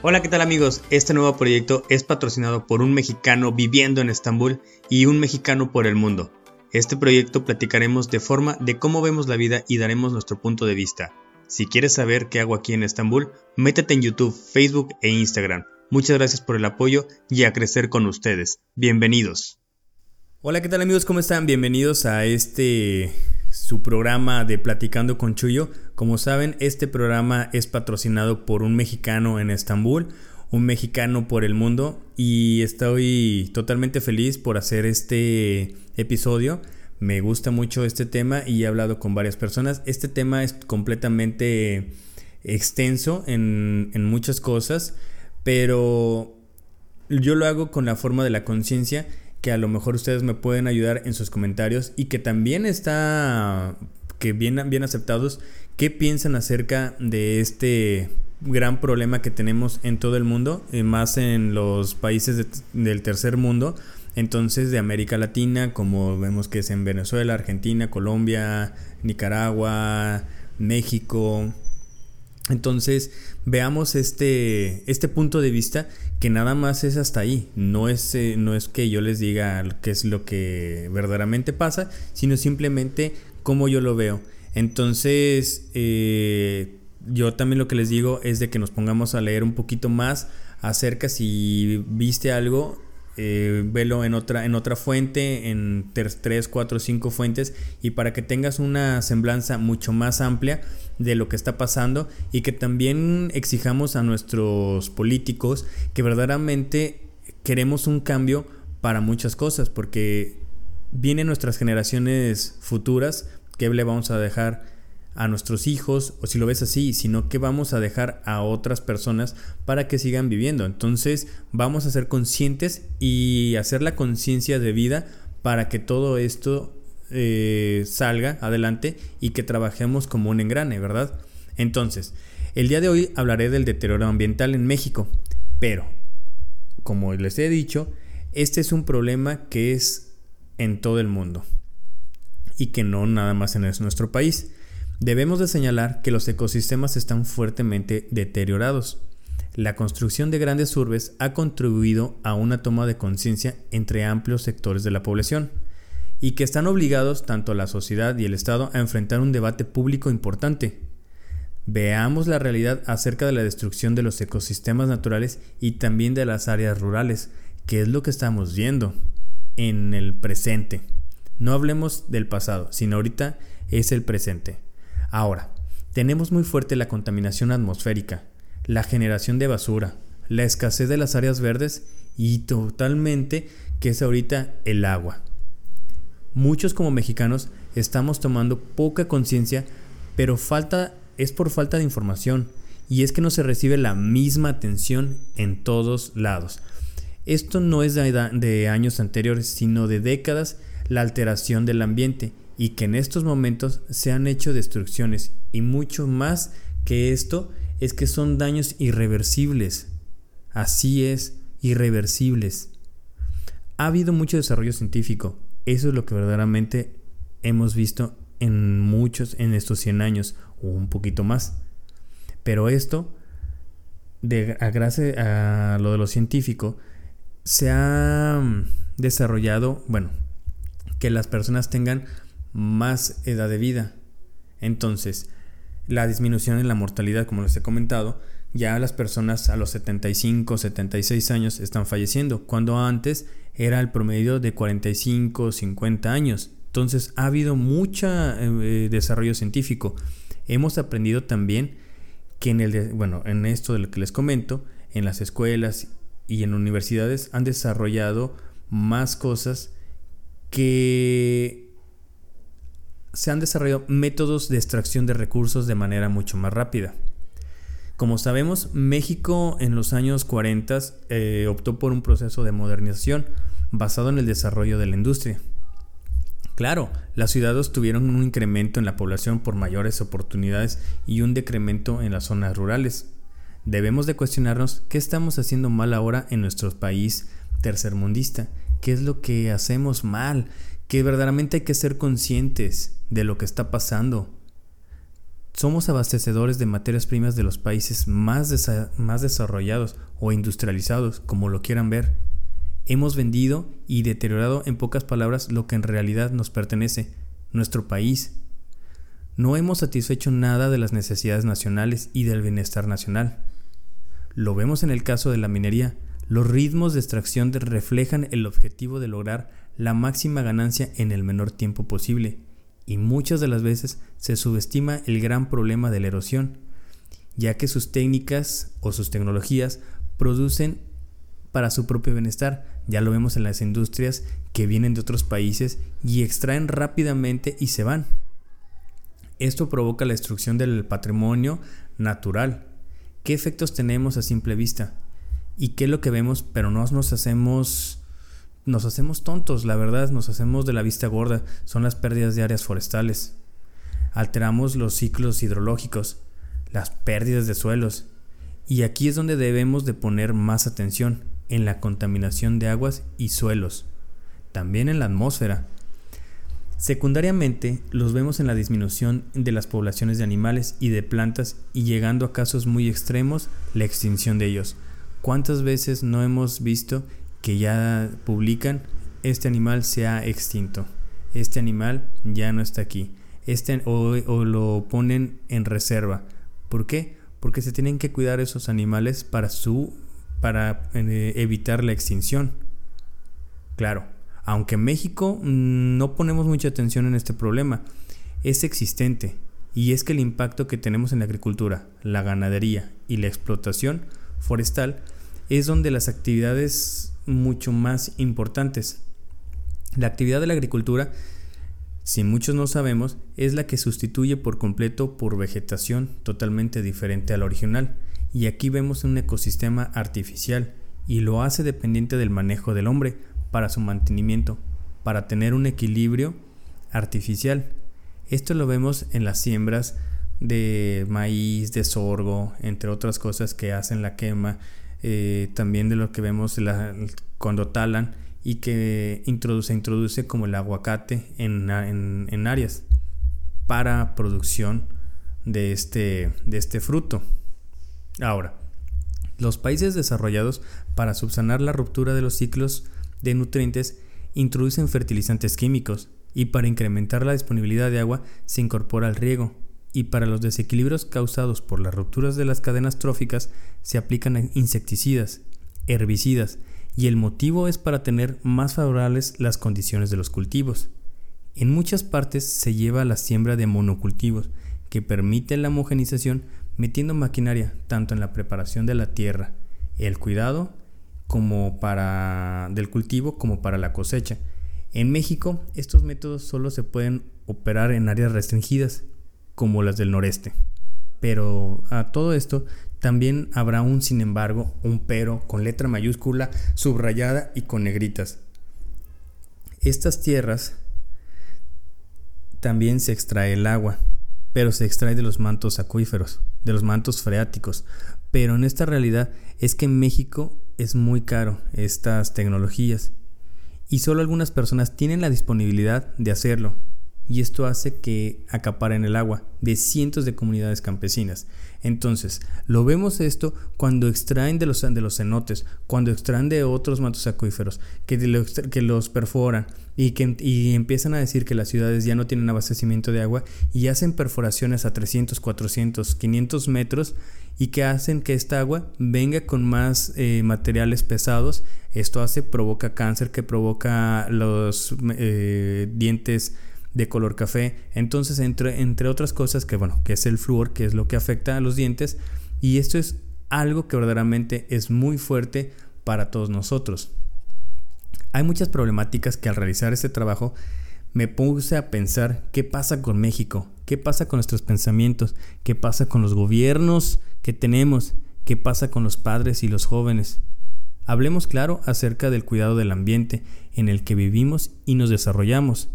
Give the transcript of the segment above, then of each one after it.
Hola, ¿qué tal amigos? Este nuevo proyecto es patrocinado por un mexicano viviendo en Estambul y un mexicano por el mundo. Este proyecto platicaremos de forma de cómo vemos la vida y daremos nuestro punto de vista. Si quieres saber qué hago aquí en Estambul, métete en YouTube, Facebook e Instagram. Muchas gracias por el apoyo y a crecer con ustedes. Bienvenidos. Hola, ¿qué tal amigos? ¿Cómo están? Bienvenidos a este su programa de Platicando con Chuyo. Como saben, este programa es patrocinado por un mexicano en Estambul, un mexicano por el mundo y estoy totalmente feliz por hacer este episodio. Me gusta mucho este tema y he hablado con varias personas. Este tema es completamente extenso en, en muchas cosas, pero yo lo hago con la forma de la conciencia que a lo mejor ustedes me pueden ayudar en sus comentarios y que también está que bien, bien aceptados qué piensan acerca de este gran problema que tenemos en todo el mundo, y más en los países del tercer mundo, entonces de América Latina, como vemos que es en Venezuela, Argentina, Colombia, Nicaragua, México. Entonces veamos este, este punto de vista que nada más es hasta ahí. No es, eh, no es que yo les diga qué es lo que verdaderamente pasa, sino simplemente cómo yo lo veo. Entonces, eh, yo también lo que les digo es de que nos pongamos a leer un poquito más acerca si viste algo eh, velo en otra, en otra fuente, en 3, 4, 5 fuentes, y para que tengas una semblanza mucho más amplia de lo que está pasando y que también exijamos a nuestros políticos que verdaderamente queremos un cambio para muchas cosas, porque vienen nuestras generaciones futuras, que le vamos a dejar? A nuestros hijos, o si lo ves así, sino que vamos a dejar a otras personas para que sigan viviendo. Entonces vamos a ser conscientes y hacer la conciencia de vida para que todo esto eh, salga adelante y que trabajemos como un engrane, ¿verdad? Entonces, el día de hoy hablaré del deterioro ambiental en México, pero, como les he dicho, este es un problema que es en todo el mundo y que no nada más en nuestro país. Debemos de señalar que los ecosistemas están fuertemente deteriorados. La construcción de grandes urbes ha contribuido a una toma de conciencia entre amplios sectores de la población y que están obligados tanto la sociedad y el Estado a enfrentar un debate público importante. Veamos la realidad acerca de la destrucción de los ecosistemas naturales y también de las áreas rurales, que es lo que estamos viendo en el presente. No hablemos del pasado, sino ahorita es el presente. Ahora, tenemos muy fuerte la contaminación atmosférica, la generación de basura, la escasez de las áreas verdes y totalmente que es ahorita el agua. Muchos como mexicanos estamos tomando poca conciencia, pero falta es por falta de información y es que no se recibe la misma atención en todos lados. Esto no es de, de años anteriores, sino de décadas la alteración del ambiente y que en estos momentos se han hecho destrucciones y mucho más que esto es que son daños irreversibles. Así es, irreversibles. Ha habido mucho desarrollo científico. Eso es lo que verdaderamente hemos visto en muchos, en estos 100 años o un poquito más. Pero esto, de, a gracias a lo de lo científico, se ha desarrollado, bueno, que las personas tengan más edad de vida. Entonces, la disminución en la mortalidad, como les he comentado, ya las personas a los 75, 76 años están falleciendo, cuando antes era el promedio de 45, 50 años. Entonces ha habido mucho eh, desarrollo científico. Hemos aprendido también que en el bueno, en esto de lo que les comento, en las escuelas y en universidades han desarrollado más cosas que se han desarrollado métodos de extracción de recursos de manera mucho más rápida. Como sabemos, México en los años 40 eh, optó por un proceso de modernización basado en el desarrollo de la industria. Claro, las ciudades tuvieron un incremento en la población por mayores oportunidades y un decremento en las zonas rurales. Debemos de cuestionarnos qué estamos haciendo mal ahora en nuestro país tercermundista, qué es lo que hacemos mal, que verdaderamente hay que ser conscientes de lo que está pasando. Somos abastecedores de materias primas de los países más, desarrollados o industrializados, como lo quieran ver. Hemos vendido y deteriorado en pocas palabras lo que en realidad nos pertenece, nuestro país. No hemos satisfecho nada de las necesidades nacionales y del bienestar nacional. Lo vemos en el caso de la minería. Los ritmos de extracción reflejan el objetivo de lograr la máxima ganancia en el menor tiempo posible y muchas de las veces se subestima el gran problema de la erosión, ya que sus técnicas o sus tecnologías producen para su propio bienestar. Ya lo vemos en las industrias que vienen de otros países y extraen rápidamente y se van. Esto provoca la destrucción del patrimonio natural. ¿Qué efectos tenemos a simple vista? ¿Y qué es lo que vemos pero no nos hacemos nos hacemos tontos, la verdad, nos hacemos de la vista gorda, son las pérdidas de áreas forestales. Alteramos los ciclos hidrológicos, las pérdidas de suelos. Y aquí es donde debemos de poner más atención, en la contaminación de aguas y suelos, también en la atmósfera. Secundariamente, los vemos en la disminución de las poblaciones de animales y de plantas y llegando a casos muy extremos, la extinción de ellos. ¿Cuántas veces no hemos visto que ya publican, este animal se ha extinto, este animal ya no está aquí, este, o, lo ponen en reserva. ¿Por qué? Porque se tienen que cuidar esos animales para, su, para eh, evitar la extinción. Claro, aunque en México mm, no ponemos mucha atención en este problema, es existente y es que el impacto que tenemos en la agricultura, la ganadería y la explotación forestal es donde las actividades mucho más importantes. La actividad de la agricultura, si muchos no sabemos, es la que sustituye por completo por vegetación totalmente diferente a la original. Y aquí vemos un ecosistema artificial y lo hace dependiente del manejo del hombre para su mantenimiento, para tener un equilibrio artificial. Esto lo vemos en las siembras de maíz, de sorgo, entre otras cosas que hacen la quema eh, también de lo que vemos cuando talan y que introduce, introduce como el aguacate en, en, áreas para producción de este, de este fruto. Ahora, los países desarrollados para subsanar la ruptura de los ciclos de nutrientes introducen fertilizantes químicos y para incrementar la disponibilidad de agua se incorpora el riego y para los desequilibrios causados por las rupturas de las cadenas tróficas se aplican insecticidas, herbicidas, y el motivo es para tener más favorables las condiciones de los cultivos. En muchas partes se lleva la siembra de monocultivos, que permite la homogenización metiendo maquinaria tanto en la preparación de la tierra, el cuidado como para del cultivo como para la cosecha. En México, estos métodos solo se pueden operar en áreas restringidas, como las del noreste. Pero a todo esto también habrá un sin embargo, un pero con letra mayúscula, subrayada y con negritas. Estas tierras también se extrae el agua, pero se extrae de los mantos acuíferos, de los mantos freáticos. Pero en esta realidad es que en México es muy caro estas tecnologías y solo algunas personas tienen la disponibilidad de hacerlo y esto hace que acaparen el agua de cientos de comunidades campesinas. Entonces, lo vemos esto cuando extraen de los, de los cenotes, cuando extraen de otros mantos acuíferos, que, que los perforan y que y empiezan a decir que las ciudades ya no tienen abastecimiento de agua y hacen perforaciones a 300, 400, 500 metros y que hacen que esta agua venga con más eh, materiales pesados. Esto hace, provoca cáncer, que provoca los eh, dientes de color café. Entonces, entre, entre otras cosas, que bueno, que es el flúor, que es lo que afecta a los dientes. Y esto es algo que verdaderamente es muy fuerte para todos nosotros. Hay muchas problemáticas que al realizar este trabajo me puse a pensar qué pasa con México, qué pasa con nuestros pensamientos, qué pasa con los gobiernos que tenemos, qué pasa con los padres y los jóvenes. Hablemos claro acerca del cuidado del ambiente en el que vivimos y nos desarrollamos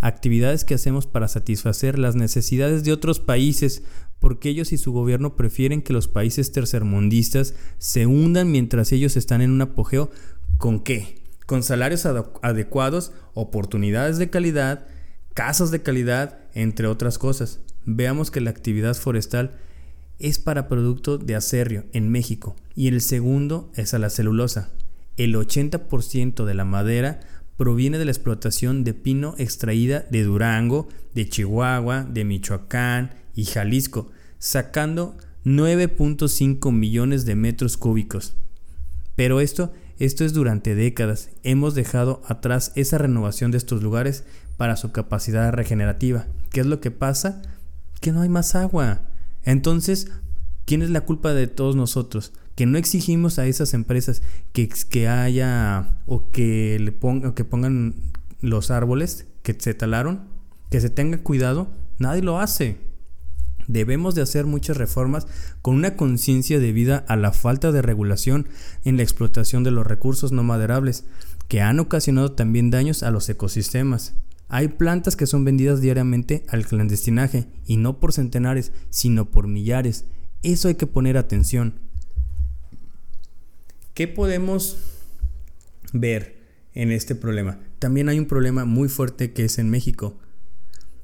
actividades que hacemos para satisfacer las necesidades de otros países, porque ellos y su gobierno prefieren que los países tercermundistas se hundan mientras ellos están en un apogeo con qué? Con salarios adecuados, oportunidades de calidad, casas de calidad, entre otras cosas. veamos que la actividad forestal es para producto de acerrio en México y el segundo es a la celulosa. El 80% de la madera proviene de la explotación de pino extraída de Durango, de Chihuahua, de Michoacán y Jalisco, sacando 9.5 millones de metros cúbicos. Pero esto, esto es durante décadas. Hemos dejado atrás esa renovación de estos lugares para su capacidad regenerativa. ¿Qué es lo que pasa? Que no hay más agua. Entonces, ¿quién es la culpa de todos nosotros? Que no exigimos a esas empresas que, que haya o que, le ponga, que pongan los árboles que se talaron, que se tenga cuidado. Nadie lo hace. Debemos de hacer muchas reformas con una conciencia debida a la falta de regulación en la explotación de los recursos no maderables, que han ocasionado también daños a los ecosistemas. Hay plantas que son vendidas diariamente al clandestinaje, y no por centenares, sino por millares. Eso hay que poner atención. ¿Qué podemos ver en este problema? También hay un problema muy fuerte que es en México.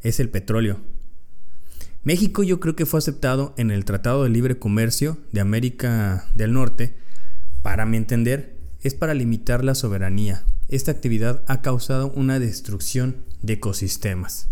Es el petróleo. México yo creo que fue aceptado en el Tratado de Libre Comercio de América del Norte, para mi entender, es para limitar la soberanía. Esta actividad ha causado una destrucción de ecosistemas.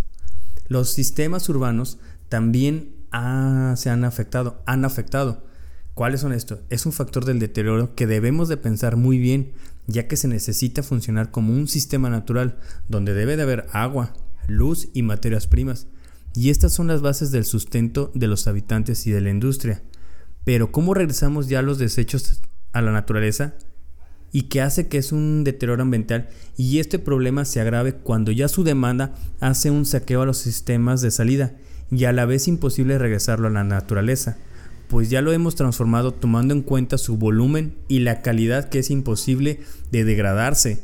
Los sistemas urbanos también se han afectado, han afectado. ¿Cuáles son estos? Es un factor del deterioro que debemos de pensar muy bien, ya que se necesita funcionar como un sistema natural, donde debe de haber agua, luz y materias primas. Y estas son las bases del sustento de los habitantes y de la industria. Pero ¿cómo regresamos ya los desechos a la naturaleza? y que hace que es un deterioro ambiental y este problema se agrave cuando ya su demanda hace un saqueo a los sistemas de salida y a la vez imposible regresarlo a la naturaleza, pues ya lo hemos transformado tomando en cuenta su volumen y la calidad que es imposible de degradarse.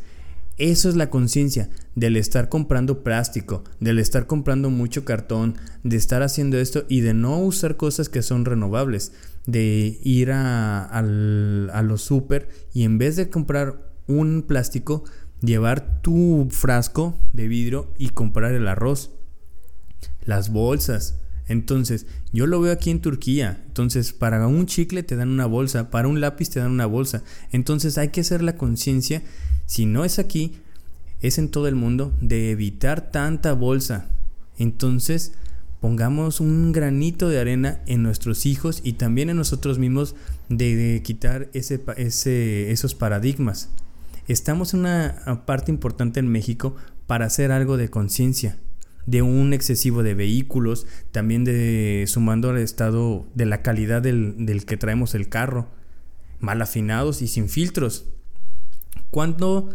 Eso es la conciencia del estar comprando plástico, del estar comprando mucho cartón, de estar haciendo esto y de no usar cosas que son renovables de ir a, a los super y en vez de comprar un plástico, llevar tu frasco de vidrio y comprar el arroz, las bolsas. Entonces, yo lo veo aquí en Turquía. Entonces, para un chicle te dan una bolsa, para un lápiz te dan una bolsa. Entonces, hay que hacer la conciencia, si no es aquí, es en todo el mundo, de evitar tanta bolsa. Entonces, pongamos un granito de arena en nuestros hijos y también en nosotros mismos de, quitar ese, ese, esos paradigmas. Estamos en una parte importante en México para hacer algo de conciencia, de un excesivo de vehículos, también de sumando al estado de la calidad del, que traemos el carro, mal afinados y sin filtros. ¿Cuánto,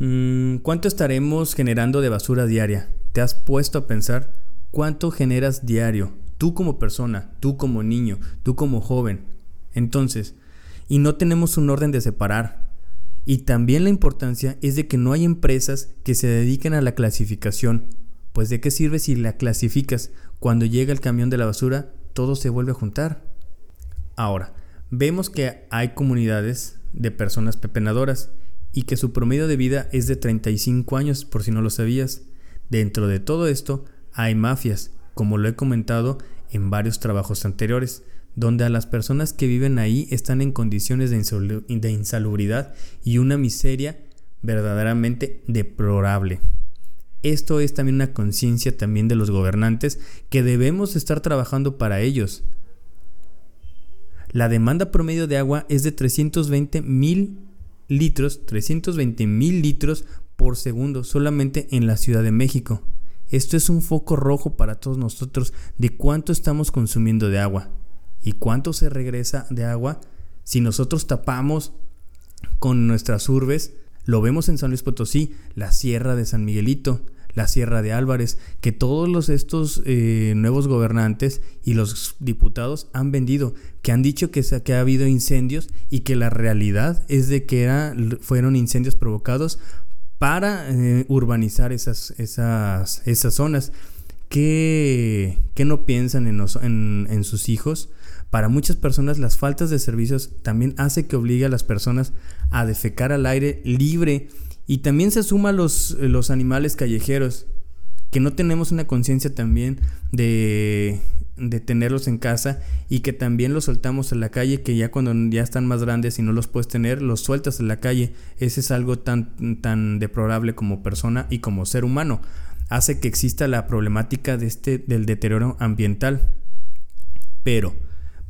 mm, ¿Cuánto estaremos generando de basura diaria? ¿Te has puesto a pensar? ¿Cuánto generas diario? Tú como persona, tú como niño, tú como joven. Entonces, y no tenemos un orden de separar. Y también la importancia es de que no hay empresas que se dediquen a la clasificación. Pues de qué sirve si la clasificas cuando llega el camión de la basura, todo se vuelve a juntar. Ahora, vemos que hay comunidades de personas pepenadoras y que su promedio de vida es de 35 años, por si no lo sabías. Dentro de todo esto, hay mafias, como lo he comentado en varios trabajos anteriores, donde a las personas que viven ahí están en condiciones de, insalubridad y una miseria verdaderamente deplorable. Esto es también una conciencia también de los gobernantes que debemos estar trabajando para ellos. La demanda promedio de agua es de 320 mil litros, 320 mil litros por segundo solamente en la Ciudad de México. Esto es un foco rojo para todos nosotros de cuánto estamos consumiendo de agua y cuánto se regresa de agua si nosotros tapamos con nuestras urbes. Lo vemos en San Luis Potosí, la Sierra de San Miguelito, la Sierra de Álvarez, que todos los, estos eh, nuevos gobernantes y los diputados han vendido, que han dicho que, ha habido incendios y que la realidad es de que fueron incendios provocados para eh, urbanizar esas, esas, esas zonas. ¿Qué, no piensan en, en, sus hijos? Para muchas personas las faltas de servicios también hace que obligue a las personas a defecar al aire libre y también se suma los, los animales callejeros que no tenemos una conciencia también de, de tenerlos en casa y que también los soltamos en la calle, que ya cuando ya están más grandes y no los puedes tener, los sueltas en la calle. Ese es algo tan, tan deplorable como persona y como ser humano. Hace que exista la problemática de este, del deterioro ambiental. Pero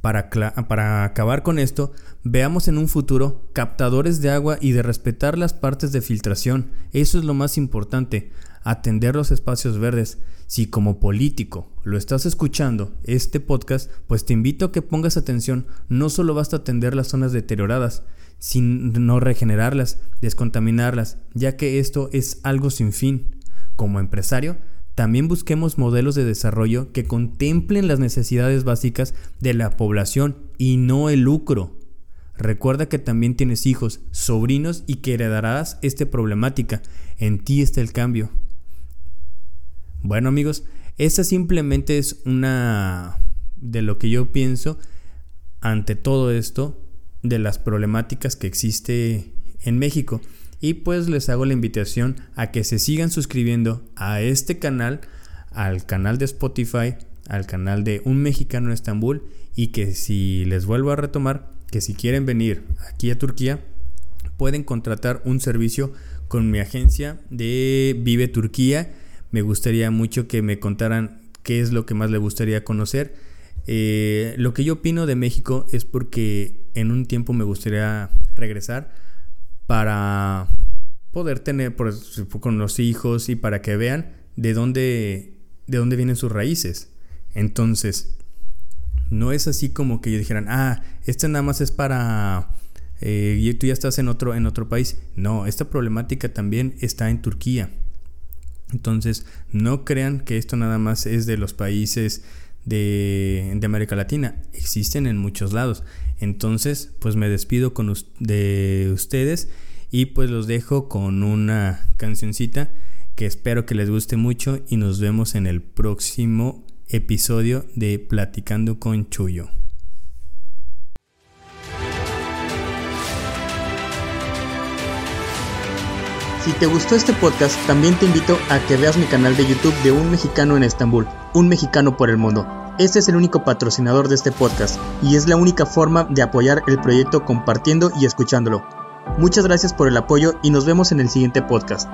para, acabar con esto, veamos en un futuro captadores de agua y de respetar las partes de filtración. Eso es lo más importante, atender los espacios verdes. Si como político lo estás escuchando, este podcast, pues te invito a que pongas atención. No solo basta atender las zonas deterioradas, sino regenerarlas, descontaminarlas, ya que esto es algo sin fin. Como empresario, también busquemos modelos de desarrollo que contemplen las necesidades básicas de la población y no el lucro. Recuerda que también tienes hijos, sobrinos y que heredarás esta problemática. En ti está el cambio. Bueno amigos, esa simplemente es una de lo que yo pienso ante todo esto de las problemáticas que existe en México. Y pues les hago la invitación a que se sigan suscribiendo a este canal, al canal de Spotify, al canal de Un Mexicano en Estambul y que si les vuelvo a retomar, que si quieren venir aquí a Turquía, pueden contratar un servicio con mi agencia de Vive Turquía. Me gustaría mucho que me contaran qué es lo que más les gustaría conocer. Eh, lo que yo opino de México es porque en un tiempo me gustaría regresar para poder tener con los hijos y para que vean de dónde, de dónde vienen sus raíces. Entonces, no es así como que ellos dijeran, ah, este nada más es para... Eh, y tú ya estás en otro, en otro país. No, esta problemática también está en Turquía. Entonces, no crean que esto nada más es de los países de, de América Latina. Existen en muchos lados. Entonces, pues me despido con de ustedes y pues los dejo con una cancioncita que espero que les guste mucho y nos vemos en el próximo episodio de Platicando con Chuyo. Si te gustó este podcast, también te invito a que veas mi canal de YouTube de Un Mexicano en Estambul, Un Mexicano por el Mundo. Este es el único patrocinador de este podcast y es la única forma de apoyar el proyecto compartiendo y escuchándolo. Muchas gracias por el apoyo y nos vemos en el siguiente podcast.